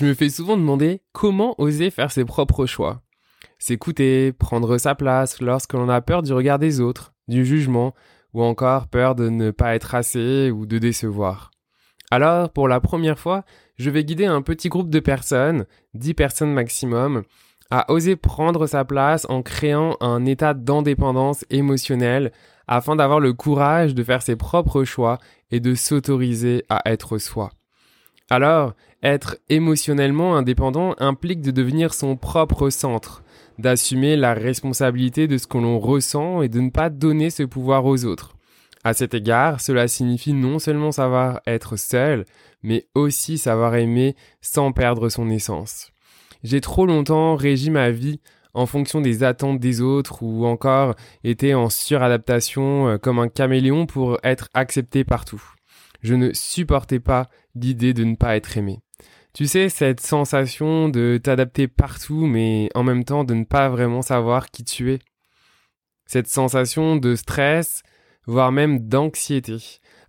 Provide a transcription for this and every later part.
Je me fais souvent demander comment oser faire ses propres choix. S'écouter, prendre sa place lorsque l'on a peur du regard des autres, du jugement, ou encore peur de ne pas être assez ou de décevoir. Alors, pour la première fois, je vais guider un petit groupe de personnes, 10 personnes maximum, à oser prendre sa place en créant un état d'indépendance émotionnelle afin d'avoir le courage de faire ses propres choix et de s'autoriser à être soi. Alors, être émotionnellement indépendant implique de devenir son propre centre, d'assumer la responsabilité de ce que l'on ressent et de ne pas donner ce pouvoir aux autres. À cet égard, cela signifie non seulement savoir être seul, mais aussi savoir aimer sans perdre son essence. J'ai trop longtemps régi ma vie en fonction des attentes des autres ou encore été en suradaptation euh, comme un caméléon pour être accepté partout. Je ne supportais pas l'idée de ne pas être aimé. Tu sais, cette sensation de t'adapter partout, mais en même temps de ne pas vraiment savoir qui tu es. Cette sensation de stress, voire même d'anxiété,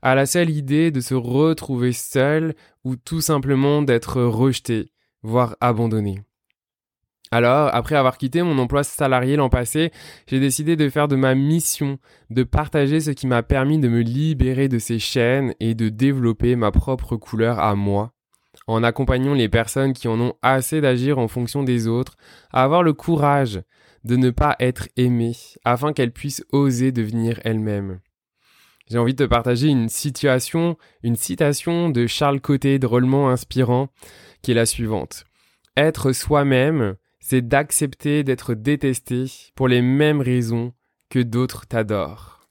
à la seule idée de se retrouver seul ou tout simplement d'être rejeté, voire abandonné. Alors, après avoir quitté mon emploi salarié l'an passé, j'ai décidé de faire de ma mission, de partager ce qui m'a permis de me libérer de ces chaînes et de développer ma propre couleur à moi en accompagnant les personnes qui en ont assez d'agir en fonction des autres, à avoir le courage de ne pas être aimées afin qu'elles puissent oser devenir elles-mêmes. J'ai envie de te partager une situation, une citation de Charles Côté drôlement inspirant, qui est la suivante. Être soi-même, c'est d'accepter d'être détesté pour les mêmes raisons que d'autres t'adorent.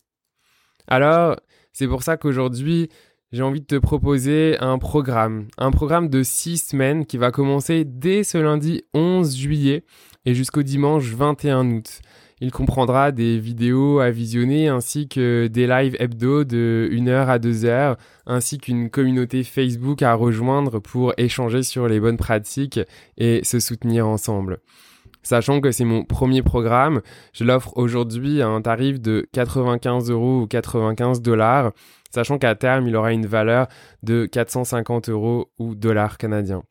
Alors, c'est pour ça qu'aujourd'hui, j'ai envie de te proposer un programme, un programme de six semaines qui va commencer dès ce lundi 11 juillet et jusqu'au dimanche 21 août. Il comprendra des vidéos à visionner ainsi que des lives hebdo de 1 heure à 2 heures, ainsi qu'une communauté Facebook à rejoindre pour échanger sur les bonnes pratiques et se soutenir ensemble. Sachant que c'est mon premier programme, je l'offre aujourd'hui à un tarif de 95 euros ou 95 dollars sachant qu'à terme, il aura une valeur de 450 euros ou dollars canadiens.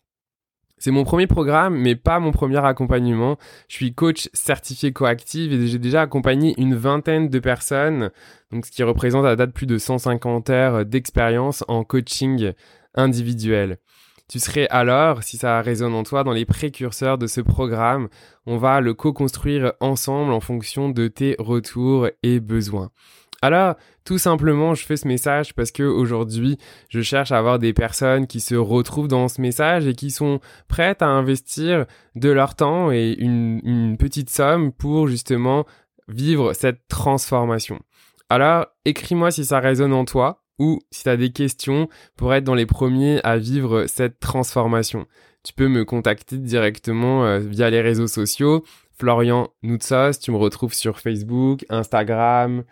C'est mon premier programme, mais pas mon premier accompagnement. Je suis coach certifié coactive et j'ai déjà accompagné une vingtaine de personnes, donc ce qui représente à date plus de 150 heures d'expérience en coaching individuel. Tu serais alors, si ça résonne en toi, dans les précurseurs de ce programme. On va le co-construire ensemble en fonction de tes retours et besoins. Alors, tout simplement, je fais ce message parce que aujourd'hui, je cherche à avoir des personnes qui se retrouvent dans ce message et qui sont prêtes à investir de leur temps et une, petite somme pour justement vivre cette transformation. Alors, écris-moi si ça résonne en toi ou si tu as des questions pour être dans les premiers à vivre cette transformation. Tu peux me contacter directement euh, via les réseaux sociaux. Florian Noutsos, tu me retrouves sur Facebook, Instagram.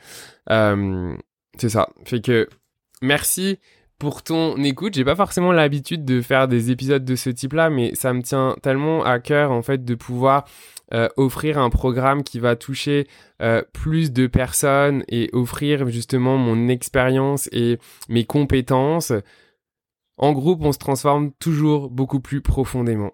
Euh, c'est ça. Fait que merci pour ton écoute. J'ai pas forcément l'habitude de faire des épisodes de ce type-là, mais ça me tient tellement à cœur en fait de pouvoir euh, offrir un programme qui va toucher euh, plus de personnes et offrir justement mon expérience et mes compétences. En groupe, on se transforme toujours beaucoup plus profondément.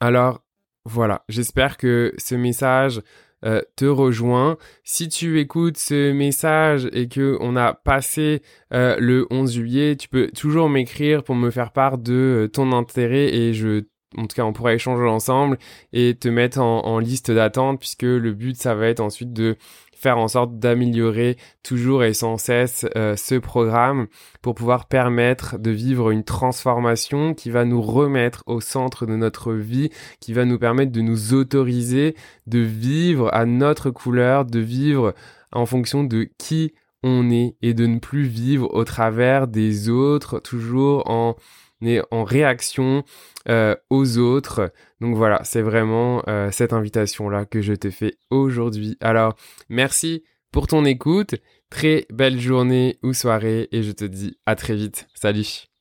Alors, voilà, j'espère que ce message euh, te rejoint. Si tu écoutes ce message et que on a passé euh, le 11 juillet, tu peux toujours m'écrire pour me faire part de euh, ton intérêt et je en tout cas, on pourra échanger ensemble et te mettre en liste d'attente puisque le but, ça va être ensuite de faire en sorte d'améliorer toujours et sans cesse euh, ce programme pour pouvoir permettre de vivre une transformation qui va nous remettre au centre de notre vie, qui va nous permettre de nous autoriser de vivre à notre couleur, de vivre en fonction de qui on est et de ne plus vivre au travers des autres, toujours en réaction euh, aux autres. Donc voilà, c'est vraiment euh, cette invitation-là que je te fais aujourd'hui. Alors, merci pour ton écoute, très belle journée ou soirée et je te dis à très vite. Salut